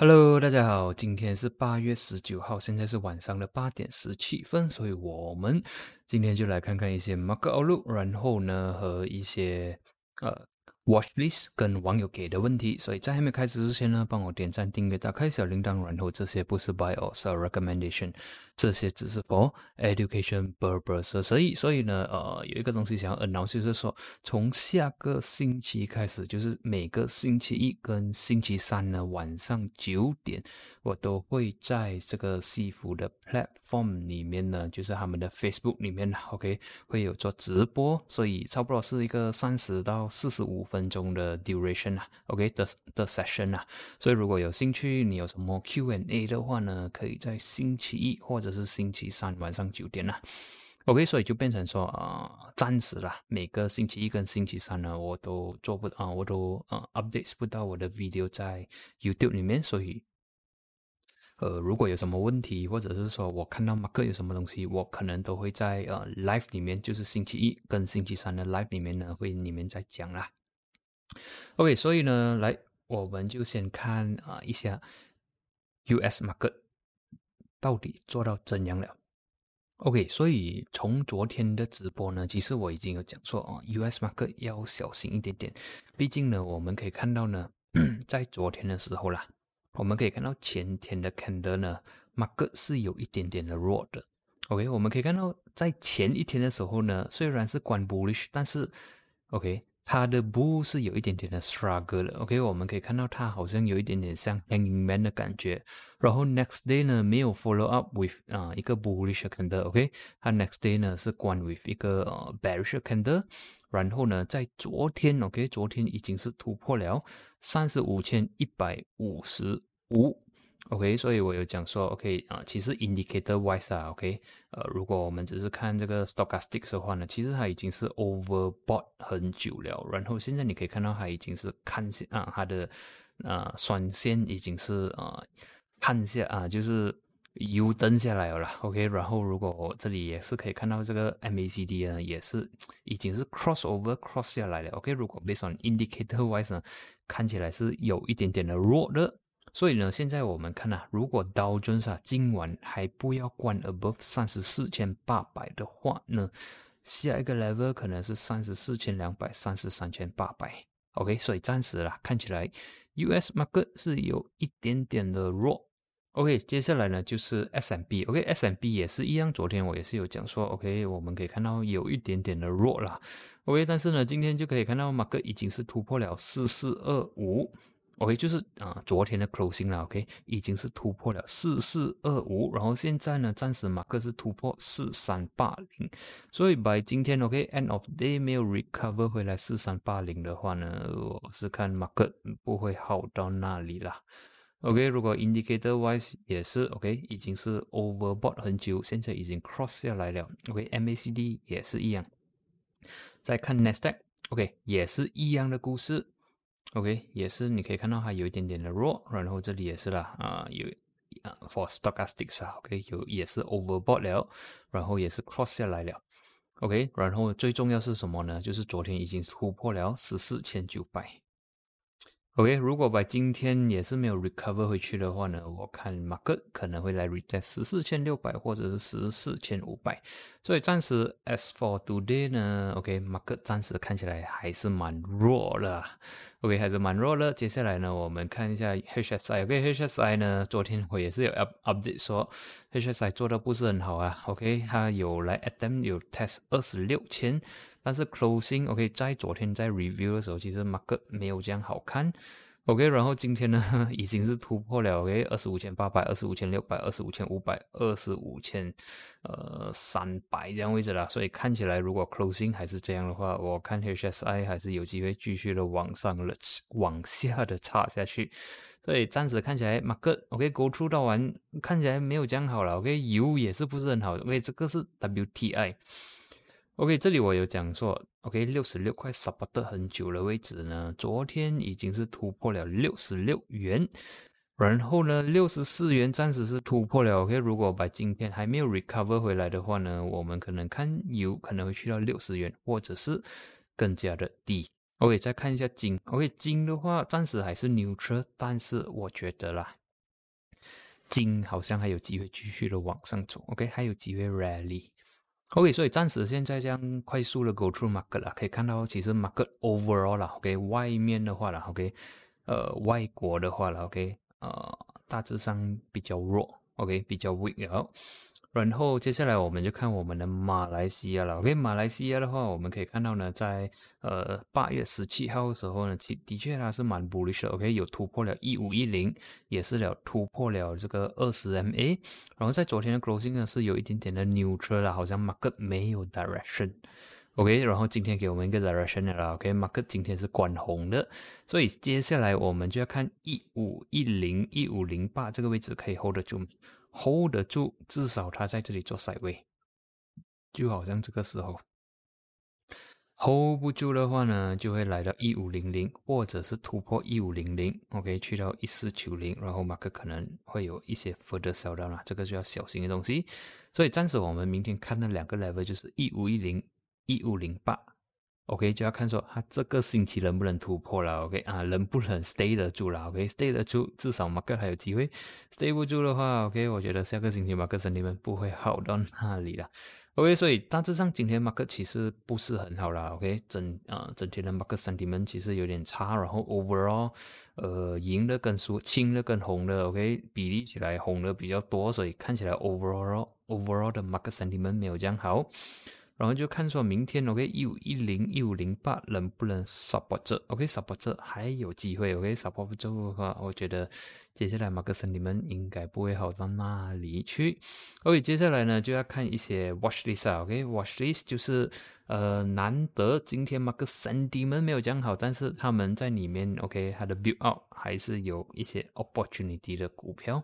Hello，大家好，今天是八月十九号，现在是晚上的八点十七分，所以我们今天就来看看一些 market outlook，然后呢和一些呃。Watch list 跟网友给的问题，所以在还没开始之前呢，帮我点赞、订阅、打开小铃铛，然后这些不是 buy or sell recommendation，这些只是 for education purpose。所以，所以呢，呃，有一个东西想要 announce，就是说，从下个星期开始，就是每个星期一跟星期三呢晚上九点，我都会在这个西服的 platform 里面呢，就是他们的 Facebook 里面，OK，会有做直播，所以差不多是一个三十到四十五分。钟的 duration 啊，OK 的的 session 啊，所以如果有兴趣，你有什么 Q&A 的话呢，可以在星期一或者是星期三晚上九点啊，OK，所以就变成说啊，暂时啦，每个星期一跟星期三呢，我都做不啊，我都啊 update 不到我的 video 在 YouTube 里面，所以呃，如果有什么问题，或者是说我看到马克有什么东西，我可能都会在呃 live 里面，就是星期一跟星期三的 live 里面呢，会里面再讲啦。OK，所以呢，来，我们就先看啊一下 US market 到底做到怎样了。OK，所以从昨天的直播呢，其实我已经有讲说啊，US market 要小心一点点。毕竟呢，我们可以看到呢，在昨天的时候啦，我们可以看到前天的 K 线呢，mark 是有一点点的弱的。OK，我们可以看到在前一天的时候呢，虽然是关 bullish，但是 OK。它的布是有一点点的 struggle 了，OK，我们可以看到它好像有一点点像 hanging man 的感觉。然后 next day 呢没有 follow up with 啊一个 bullish candle，OK，它 next day 呢是关 with 一个呃 bearish candle。然后呢，在昨天，OK，昨天已经是突破了三十五千一百五十五。OK，所以我有讲说，OK 啊，其实 indicator wise 啊，OK，呃，如果我们只是看这个 stochastic 的话呢，其实它已经是 overbought 很久了。然后现在你可以看到它已经是看下啊，它的啊双线已经是啊看下啊，就是 U 登下来了啦。OK，然后如果这里也是可以看到这个 MACD 呢，也是已经是 cross over cross 下来了。OK，如果 based on indicator wise 呢，看起来是有一点点的弱的。所以呢，现在我们看呐，如果刀尊啊今晚还不要关 above 三十四千八百的话呢，下一个 level 可能是三十四千两百、三十三千八百。OK，所以暂时啦，看起来 usmok 是有一点点的弱。OK，接下来呢就是 SMB。OK，SMB 也是一样，昨天我也是有讲说，OK，我们可以看到有一点点的弱啦。OK，但是呢，今天就可以看到 market 已经是突破了四四二五。OK，就是啊，昨天的 closing 了，OK，已经是突破了四四二五，然后现在呢，暂时马克是突破四三八零，所以 by 今天 OK，end of day 没有 recover 回来四三八零的话呢，我是看马克不会好到那里啦。OK，如果 indicator wise 也是 OK，已经是 overbought 很久，现在已经 cross 下来了。OK，MACD 也是一样。再看 n e s t a q OK，也是一样的故事。OK，也是你可以看到它有一点点的弱，然后这里也是啦，啊有啊 for stochastics 啊，OK 有也是 overbought 了，然后也是 cross 下来了，OK，然后最重要是什么呢？就是昨天已经突破了十四千九百。OK，如果把今天也是没有 recover 回去的话呢，我看 market 可能会来 retest 十四千六百或者是十四千五百，所以暂时 as for today 呢，OK，market 暂时看起来还是蛮弱的，OK 还是蛮弱的。接下来呢，我们看一下 HSI，OK，HSI 呢，昨天我也是有 up update 说 HSI 做的不是很好啊，OK，它有来 attempt 有 test 二十六千。但是 closing OK，在昨天在 review 的时候，其实 market 没有这样好看，OK，然后今天呢 已经是突破了 OK，二十五千八百、二十五千六百、二十五千五百、二十五千呃三百这样位置了，所以看起来如果 closing 还是这样的话，我看 HSI 还是有机会继续的往上了往下的差下去，所以暂时看起来 market OK，go through 到完看起来没有这样好了，OK，油也是不是很好，OK，这个是 WTI。OK，这里我有讲说，OK，六十六块 support 很久的位置呢，昨天已经是突破了六十六元，然后呢，六十四元暂时是突破了。OK，如果把今天还没有 recover 回来的话呢，我们可能看有可能会去到六十元，或者是更加的低。OK，再看一下金，OK，金的话暂时还是 neutral，但是我觉得啦金好像还有机会继续的往上走，OK，还有机会 rally OK，所以暂时现在这样快速的 go through market 啦，可以看到其实 market overall 啦，OK，外面的话啦，OK，呃，外国的话啦，OK，呃，大致上比较弱，OK，比较 weak 了。然后接下来我们就看我们的马来西亚了。OK，马来西亚的话，我们可以看到呢，在呃八月十七号的时候呢，其的确它是蛮 bullish 的。OK，有突破了一五一零，也是了突破了这个二十 MA。然后在昨天的 closing 呢，是有一点点的 neutral 了，好像 market 没有 direction。OK，然后今天给我们一个 direction 了。OK，market 今天是关红的，所以接下来我们就要看一五一零一五零八这个位置可以 hold 得住。Hold 得住，至少他在这里做塞位，就好像这个时候 hold 不住的话呢，就会来到一五零零，或者是突破一五零零，OK，去到一四九零，然后马克可能会有一些 further sell down 了，这个就要小心的东西。所以暂时我们明天看的两个 level 就是一五一零、一五零八。OK，就要看说它这个星期能不能突破了。OK 啊，能不能 stay 得住了？OK，stay 得住，至少马克还有机会。stay 不住的话，OK，我觉得下个星期马克身体们不会好到 哪里了。OK，所以大致上今天马克其实不是很好了。OK，整啊整天的马克身体们其实有点差，然后 overall，呃，赢的跟输，青的跟红的，OK，比例起来红的比较多，所以看起来 overall overall 的马克身体们没有这样好。然后就看说明天，OK，一五一零、一五零八能不能 support 这？OK，support 这还有机会，OK，support 不住的话，我觉得接下来马克森你们应该不会好到哪里去。OK，接下来呢就要看一些 watch list，OK，watch list 就是呃难得今天马克森你们没有讲好，但是他们在里面，OK，它的 build out 还是有一些 opportunity 的股票。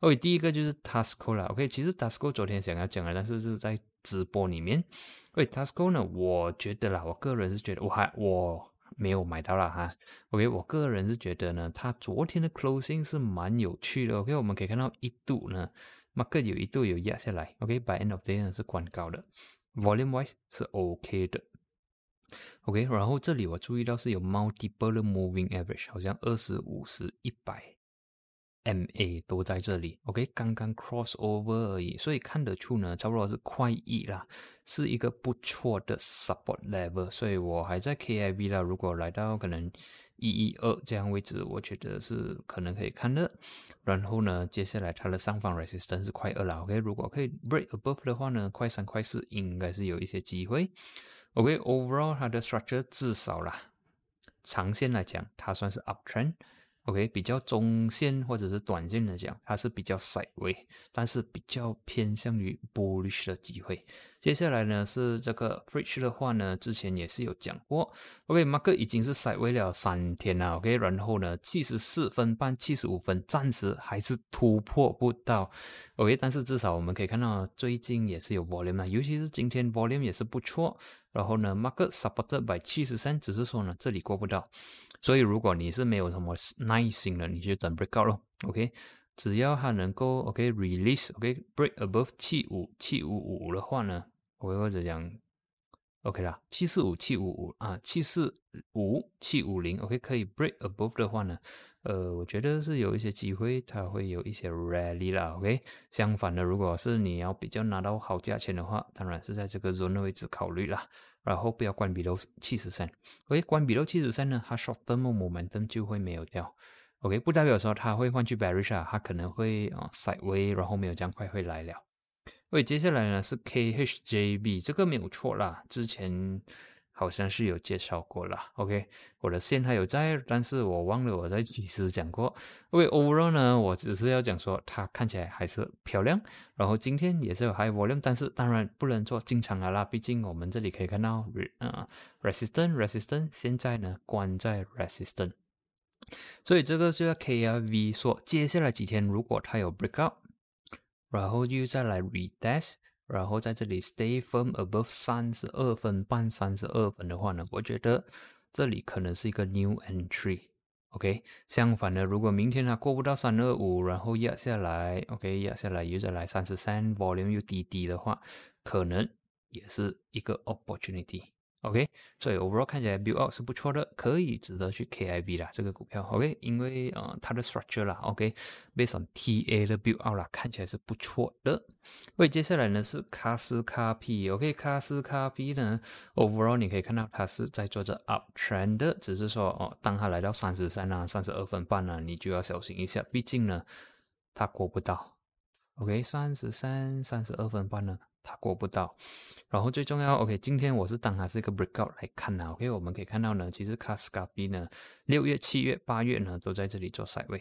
OK，第一个就是 Tasco 啦，OK，其实 Tasco 昨天想要讲的，但是是在。直播里面，喂，Tasco 呢？我觉得啦，我个人是觉得，我还我没有买到了哈。OK，我个人是觉得呢，它昨天的 closing 是蛮有趣的。OK，我们可以看到一度呢，market 有一度有压下来。OK，by end of day 呢是关高的，volume wise 是 OK 的。OK，然后这里我注意到是有 multiple moving average，好像二十五十一百。MA 都在这里，OK，刚刚 cross over 而已，所以看得出呢，差不多是快一啦，是一个不错的 support level，所以我还在 KIV 啦。如果来到可能一一二这样位置，我觉得是可能可以看的。然后呢，接下来它的上方 resistance 是快二了，OK，如果可以 break above 的话呢，快三快四应该是有一些机会。OK，overall 它的 structure 至少啦，长线来讲，它算是 uptrend。OK，比较中线或者是短线来讲，它是比较 side way，但是比较偏向于 bullish 的机会。接下来呢是这个 Fridge 的话呢，之前也是有讲过。OK，Mark 已经是窄位了三天了。OK，然后呢，七十四分半、七十五分，暂时还是突破不到。OK，但是至少我们可以看到最近也是有 volume 啊，尤其是今天 volume 也是不错。然后呢，Mark supported by 七十三，只是说呢这里过不到。所以，如果你是没有什么耐心的，你就等 breakout 咯。OK，只要它能够 OK release OK break above 七五七五五的话呢，我或者讲 OK 啦，七四五七五五啊，七四五七五零 OK 可以 break above 的话呢，呃，我觉得是有一些机会，它会有一些 rally 啦。OK，相反的，如果是你要比较拿到好价钱的话，当然是在这个 zone 的位置考虑啦。然后不要关闭到七十三，OK，关闭到七十三呢，它 short term momentum 就会没有掉，OK，不代表说它会换去 bearish 啊，它可能会啊 s i d e w a y 然后没有这样快会来了。所以接下来呢是 KHJB，这个没有错啦，之前。好像是有介绍过了，OK，我的线还有在，但是我忘了我在几时讲过。OK，overall 呢，我只是要讲说它看起来还是漂亮，然后今天也是有 high volume，但是当然不能做进场啊啦，毕竟我们这里可以看到，呃，resistance，resistance，现在呢关在 resistance，所以这个就要 KRV 说，接下来几天如果它有 breakout，然后又再来 retest。然后在这里 stay firm above 三十二分半、三十二分的话呢，我觉得这里可能是一个 new entry，OK。相反呢，如果明天它过不到三二五，然后压下来，OK，压下来又再来三十三，volume 又低低的话，可能也是一个 opportunity。OK，所以 overall 看起来 build out 是不错的，可以值得去 KIV 啦这个股票。OK，因为呃它的 structure 啦，OK，based on TA 的 build out 啦，看起来是不错的。所以接下来呢是卡斯卡 P，OK，卡斯卡 P 呢 overall 你可以看到它是在做着 uptrend 的，只是说哦，当它来到三十三啊、三十二分半呢，你就要小心一下，毕竟呢它过不到。OK，三十三、三十二分半呢。他过不到，然后最重要，OK，今天我是当它是一个 breakout 来看的，OK，我们可以看到呢，其实 c a s c a B 呢，六月、七月、八月呢，都在这里做 side 位。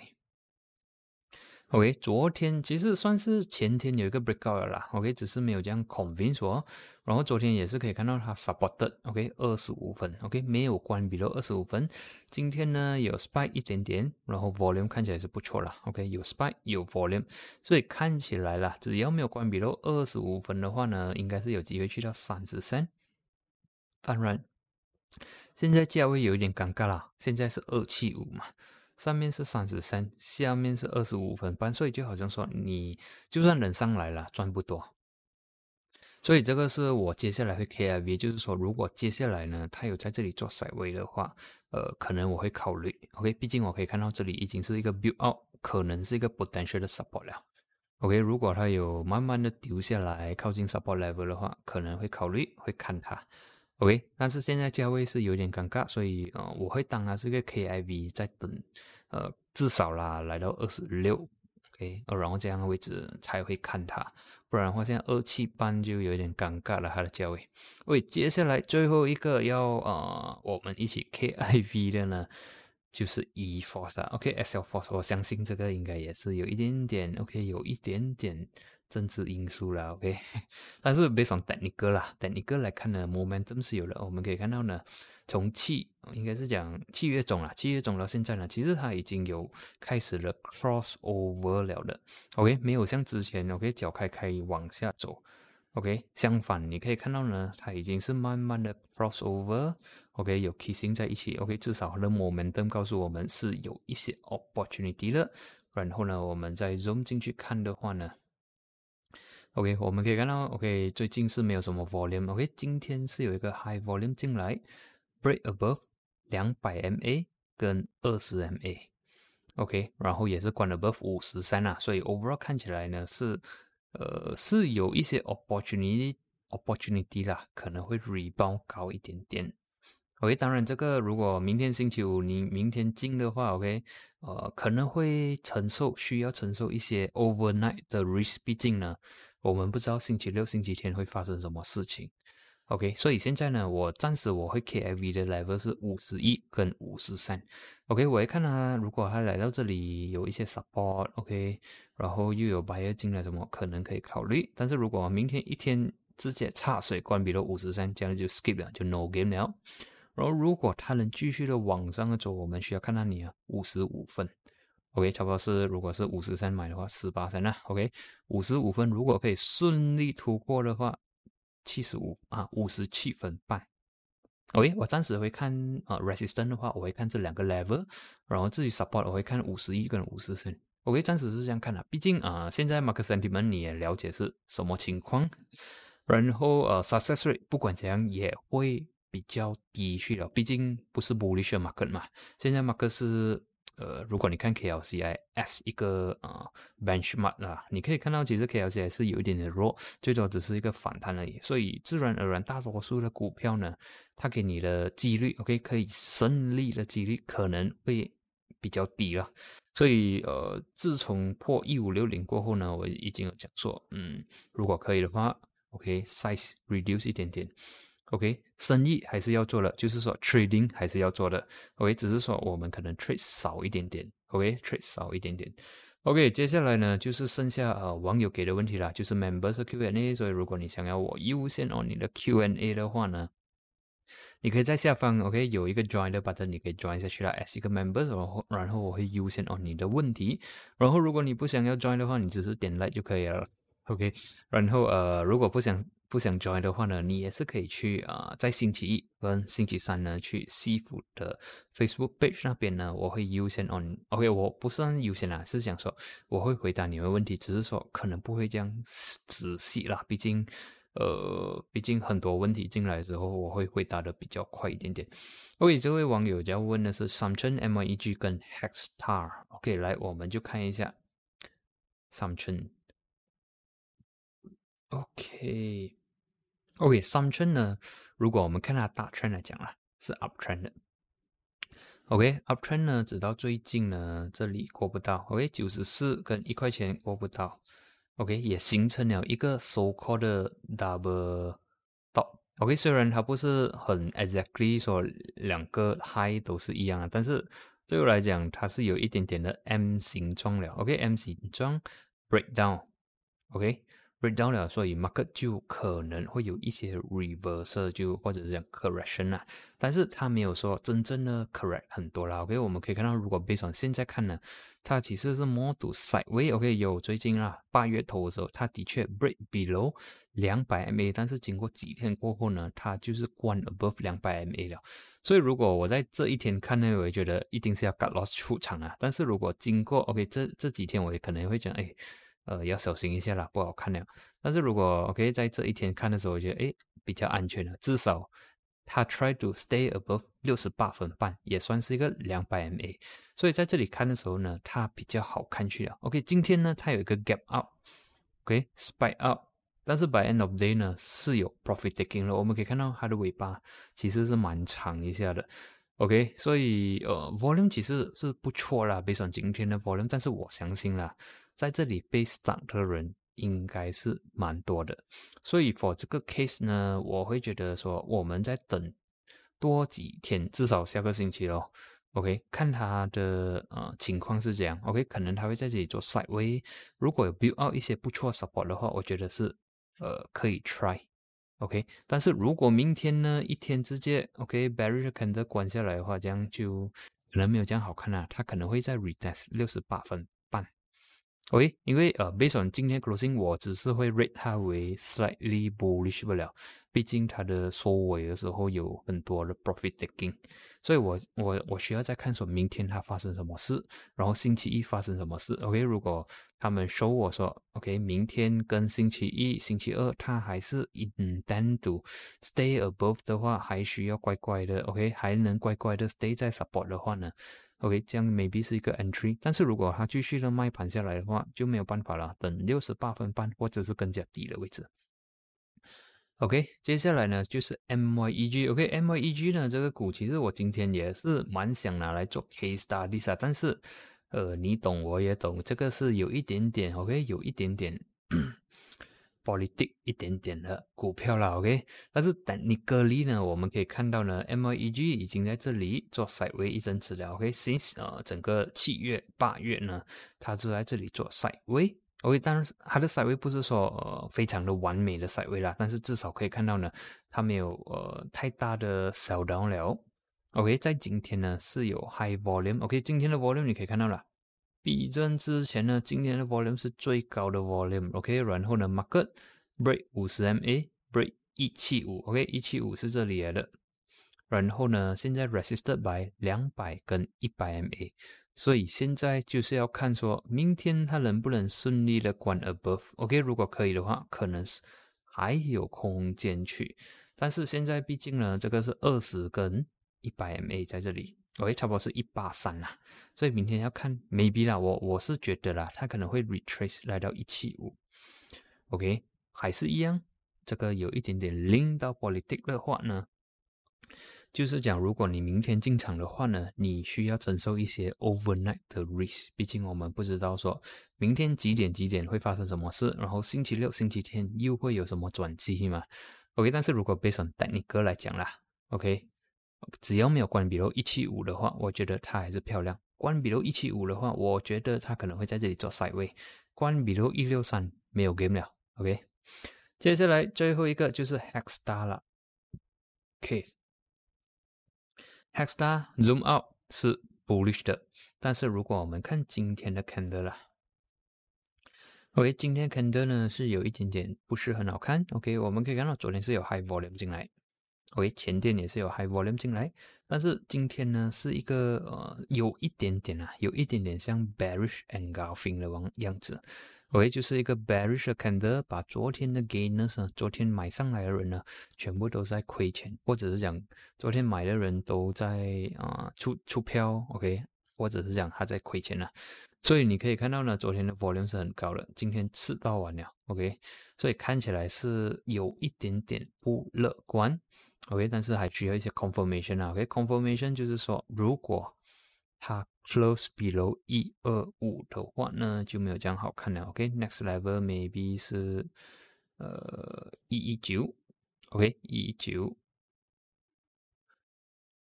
OK，昨天其实算是前天有一个 breakout 了啦，OK，只是没有这样 convince 我。然后昨天也是可以看到它 supported，OK，二十五分，OK，没有关闭到二十五分。今天呢有 spike 一点点，然后 volume 看起来是不错了，OK，有 spike 有 volume，所以看起来啦，只要没有关闭到二十五分的话呢，应该是有机会去到三十三。当然，现在价位有一点尴尬啦，现在是二七五嘛。上面是三十三，下面是二十五分半，所以就好像说你就算能上来了，赚不多。所以这个是我接下来会 KIV，就是说如果接下来呢，他有在这里做甩位的话，呃，可能我会考虑。OK，毕竟我可以看到这里已经是一个 build out，可能是一个 potential 的 support 了。OK，如果它有慢慢的丢下来，靠近 support level 的话，可能会考虑会看它。OK，但是现在价位是有点尴尬，所以呃，我会当它是个 KIV 在等，呃，至少啦来到二十六，OK，然后这样的位置才会看它，不然的话现在二七半就有点尴尬了它的价位。喂，接下来最后一个要呃我们一起 KIV 的呢，就是 E Force，OK，SL Force，我相信这个应该也是有一点点 OK，有一点点。政治因素啦，OK，但是 based on technical 啦，technical 来看呢，momentum 是有的。我们可以看到呢，从七应该是讲七月中啦，七月中到现在呢，其实它已经有开始了 cross over 了的，OK，没有像之前 OK 脚开开往下走，OK，相反你可以看到呢，它已经是慢慢的 cross over，OK，有 kissing 在一起，OK，至少的 momentum 告诉我们是有一些 opportunity 了。然后呢，我们再 zoom 进去看的话呢。OK，我们可以看到，OK，最近是没有什么 volume。OK，今天是有一个 high volume 进来，break above 两百 MA 跟二十 MA。OK，然后也是关 above 五十三啊，所以 overall 看起来呢是，呃，是有一些 opportunity opportunity 啦，可能会 rebound 高一点点。OK，当然这个如果明天星期五你明天进的话，OK，呃，可能会承受需要承受一些 overnight 的 risk，毕竟呢。我们不知道星期六、星期天会发生什么事情，OK？所以现在呢，我暂时我会 KIV 的 level 是五十一跟五十三，OK？我一看他，如果他来到这里有一些 support，OK？然后又有 buyer 进来，什么可能可以考虑？但是如果明天一天直接差水关闭了五十三，这样就 skip 了，就 no game 了。然后如果他能继续的往上走，我们需要看到你啊五十五分。OK，差不多是，如果是五十三买的话，十八三啊。OK，五十五分，如果可以顺利突破的话，七十五啊，五十七分半。OK，我暂时会看啊，resistance 的话，我会看这两个 level，然后至于 support，我会看五十一跟五十三。OK，暂时是这样看的，毕竟啊，现在 market sentiment 你也了解是什么情况，然后呃，success rate 不管怎样也会比较低去了，毕竟不是 bullish market 嘛，现在 market 是。呃，如果你看 KLCI S 一个呃 benchmark 啦，你可以看到其实 KLCI 是有一点点弱，最多只是一个反弹而已。所以自然而然，大多数的股票呢，它给你的几率，OK，可以胜利的几率可能会比较低了。所以呃，自从破一五六零过后呢，我已经有讲说，嗯，如果可以的话，OK，size reduce 一点点。OK，生意还是要做的，就是说 trading 还是要做的。OK，只是说我们可能 trade 少一点点。OK，trade 少一点点。OK，接下来呢就是剩下呃网友给的问题啦，就是 members Q&A。所以如果你想要我优先哦你的 Q&A 的话呢，你可以在下方 OK 有一个 join 的 button，你可以 join 下去了，as 一个 members，然后然后我会优先哦你的问题。然后如果你不想要 join 的话，你只是点 like 就可以了。OK，然后呃如果不想不想 join 的话呢，你也是可以去啊，在星期一跟星期三呢，去西服的 Facebook page 那边呢，我会优先 on。OK，我不算优先啦，是想说我会回答你们问题，只是说可能不会这样仔细啦，毕竟呃，毕竟很多问题进来之后，我会回答的比较快一点点。OK，这位网友要问的是 Samsung MYEG 跟 Hexstar。OK，来，我们就看一下 Samsung。OK，OK，Samsung 呢，如果我们看它大圈来讲啦，是 uptrend 的。OK，uptrend 呢，直到最近呢，这里过不到。OK，九十四跟一块钱过不到。OK，也形成了一个 so called double top。OK，虽然它不是很 exactly 说两个 high 都是一样的，但是对我来讲，它是有一点点的 M 形状了。OK，M 形状 breakdown。OK。Breakdown 了，所以 market 就可能会有一些 reverse，就或者是讲 correction 啊，但是它没有说真正的 correct 很多啦。OK，我们可以看到，如果从现在看呢，它其实是 more to sideway。OK，有最近啊，八月头的时候，它的确 break below 两百 MA，但是经过几天过后呢，它就是关 above 两百 MA 了。所以如果我在这一天看呢，我也觉得一定是要 g o t loss 出场啊。但是如果经过 OK 这这几天，我也可能会讲，哎。呃，要小心一下啦，不好看了。但是如果 OK 在这一天看的时候，我觉得诶比较安全了，至少它 try to stay above 六十八分半，也算是一个两百 MA。所以在这里看的时候呢，它比较好看去了。OK，今天呢它有一个 gap up，OK，spike up，但是 by end of day 呢是有 profit taking 了。我们可以看到它的尾巴其实是蛮长一下的。OK，所以呃 volume 其实是不错啦，based on 今天的 volume，但是我相信啦。在这里被扫的人应该是蛮多的，所以 for 这个 case 呢，我会觉得说我们在等多几天，至少下个星期咯。OK，看他的呃情况是这样。OK，可能他会在这里做 side way，如果有 build out 一些不错的 support 的话，我觉得是呃可以 try。OK，但是如果明天呢一天之间 OK barrier 肯德关下来的话，这样就可能没有这样好看了，他可能会在 retest 六十八分。OK，因为呃，based on 今天 closing，我只是会 rate 它为 slightly bullish 不了，毕竟它的收尾的时候有很多的 profit taking，所以我我我需要再看说明天它发生什么事，然后星期一发生什么事。OK，如果他们收我说 OK，明天跟星期一、星期二它还是 intend to stay above 的话，还需要乖乖的 OK，还能乖乖的 stay 在 support 的话呢？OK，这样 maybe 是一个 entry，但是如果它继续的卖盘下来的话，就没有办法了，等六十八分半或者是更加低的位置。OK，接下来呢就是 MYEG。OK，MYEG 呢这个股其实我今天也是蛮想拿来做 case study 啊，但是呃你懂我也懂，这个是有一点点 OK，有一点点。Politic 一点点的股票了，OK，但是等你隔离呢，我们可以看到呢，MEG 已经在这里做 sideway 一阵子了，OK，since 呃整个七月八月呢，它就在这里做筛位，OK，当然它的筛位不是说呃非常的完美的筛位啦，但是至少可以看到呢，它没有呃太大的 sell down 了，OK，在今天呢是有 high volume，OK，今天的 volume 你可以看到了。比震之前呢，今年的 volume 是最高的 volume，OK，然后呢，market break 五十 MA，break 一七五，OK，一七五是这里来的，然后呢，现在 resisted by 两百跟一百 MA，所以现在就是要看说明天它能不能顺利的关 above，OK，如果可以的话，可能是还有空间去，但是现在毕竟呢，这个是二十跟一百 MA 在这里。OK，差不多是一八三啦，所以明天要看 maybe 啦，我我是觉得啦，它可能会 retrace 来到一七五，OK，还是一样，这个有一点点 link 到 politic 的话呢，就是讲如果你明天进场的话呢，你需要承受一些 overnight 的 risk，毕竟我们不知道说明天几点几点会发生什么事，然后星期六、星期天又会有什么转机嘛，OK，但是如果 based on technical 来讲啦，OK。只要没有关闭楼一七五的话，我觉得它还是漂亮。关闭楼一七五的话，我觉得它可能会在这里做 side 位。关闭楼一六三没有 game 了，OK。接下来最后一个就是 Hexstar 了，OK，Hexstar zoom out 是 bullish 的，但是如果我们看今天的 candle 啦，OK，今天 candle 呢是有一点点不是很好看，OK，我们可以看到昨天是有 high volume 进来。OK，前天也是有 high volume 进来，但是今天呢是一个呃有一点点啊，有一点点像 bearish engulfing 的往样子。OK，就是一个 bearish candle，把昨天的 gainers，昨天买上来的人呢，全部都在亏钱，或者是讲昨天买的人都在啊出出票，OK，或者是讲他在亏钱了。所以你可以看到呢，昨天的 volume 是很高的，今天吃到完了，OK，所以看起来是有一点点不乐观，OK，但是还需要一些 confirmation 啊，OK，confirmation 就是说如果它 close below 一二五的话呢，就没有这样好看了。OK，next level maybe 是呃一一九，OK 一一九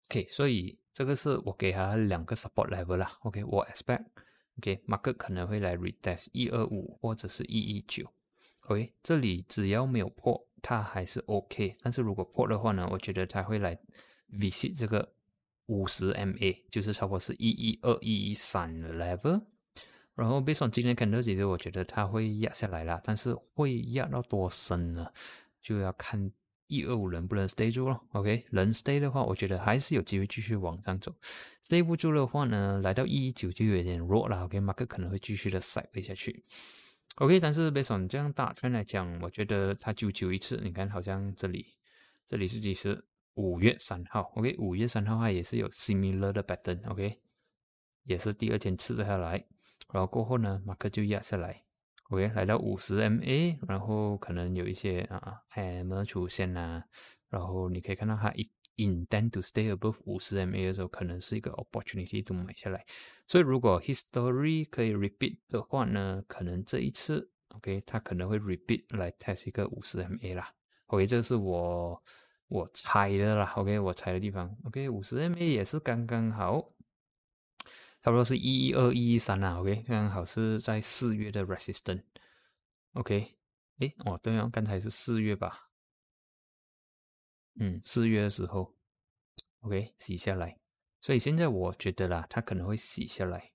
，OK，所以这个是我给他两个 support level 啦。OK，我 expect，OK，market 可能会来 retest 一二五或者是一一九。OK，这里只要没有破，它还是 OK。但是如果破的话呢，我觉得它会来 visit 这个。五十 MA 就是差不多是一一二一一三的 level，然后 based on 今天看到其实我觉得它会压下来了，但是会压到多深呢？就要看一二五能不能 stay 住了。OK，能 stay 的话，我觉得还是有机会继续往上走。stay 不住的话呢，来到一一九就有点弱了。OK，market 可能会继续的 side 下去。OK，但是 based on 这样大圈来讲，我觉得它九九一次，你看好像这里，这里是几十？五月三号，OK，五月三号它也是有 similar 的 pattern，OK，也是第二天吃的下来，然后过后呢，马克就压下来，OK，来到五十 MA，然后可能有一些啊，EM 出现啦，然后你可以看到它一 intend to stay above 五十 MA 的时候，可能是一个 opportunity to 买下来，所以如果 history 可以 repeat 的话呢，可能这一次，OK，它可能会 repeat 来 test 一个五十 MA 啦，OK，这是我。我猜的啦，OK，我猜的地方，OK，五十 MA 也是刚刚好，差不多是一一二一一三啦，OK，刚好是在四月的 resistance，OK，诶，哦，对哦，刚才是四月吧，嗯，四月的时候，OK，洗下来，所以现在我觉得啦，它可能会洗下来，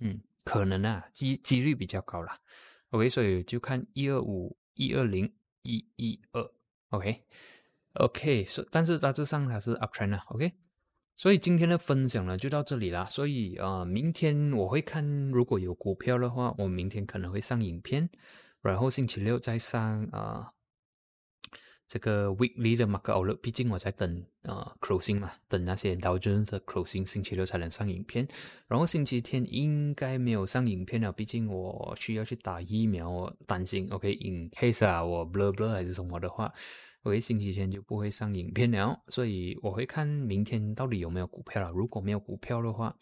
嗯，可能啊，几几率比较高啦，OK，所以就看一二五一二零一一二，OK。OK，是，但是大致上它是 uptrend 啊，OK，所以今天的分享呢就到这里啦。所以啊，明天我会看，如果有股票的话，我明天可能会上影片，然后星期六再上啊这个 weekly 的 market outlook。毕竟我在等啊 closing 嘛，等那些 Dow Jones 的 closing，星期六才能上影片。然后星期天应该没有上影片了，毕竟我需要去打疫苗，我担心 OK，in case 啊我 blur blur 还是什么的话。我星期天就不会上影片了，所以我会看明天到底有没有股票了。如果没有股票的话，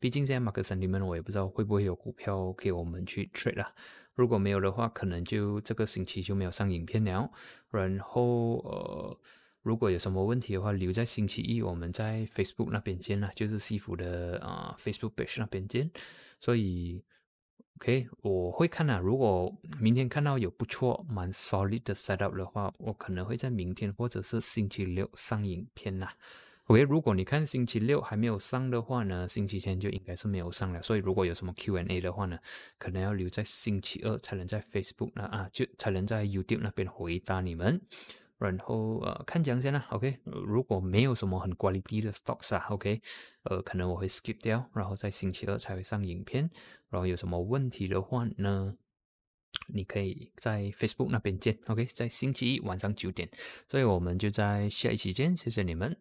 毕竟现在马克森里面我也不知道会不会有股票给我们去 trade 啦。如果没有的话，可能就这个星期就没有上影片了。然后呃，如果有什么问题的话，留在星期一我们在 Facebook 那边见啦，就是西服的啊 Facebook page 那边见。所以。OK，我会看啊。如果明天看到有不错、蛮 solid 的 setup 的话，我可能会在明天或者是星期六上影片啦。OK，如果你看星期六还没有上的话呢，星期天就应该是没有上了。所以如果有什么 Q&A 的话呢，可能要留在星期二才能在 Facebook 那啊，就才能在 YouTube 那边回答你们。然后呃，看讲先啦，OK。如果没有什么很管理低的 stocks 啊，OK，呃，可能我会 skip 掉，然后在星期二才会上影片。然后有什么问题的话呢，你可以在 Facebook 那边见，OK，在星期一晚上九点。所以我们就在下一期见，谢谢你们。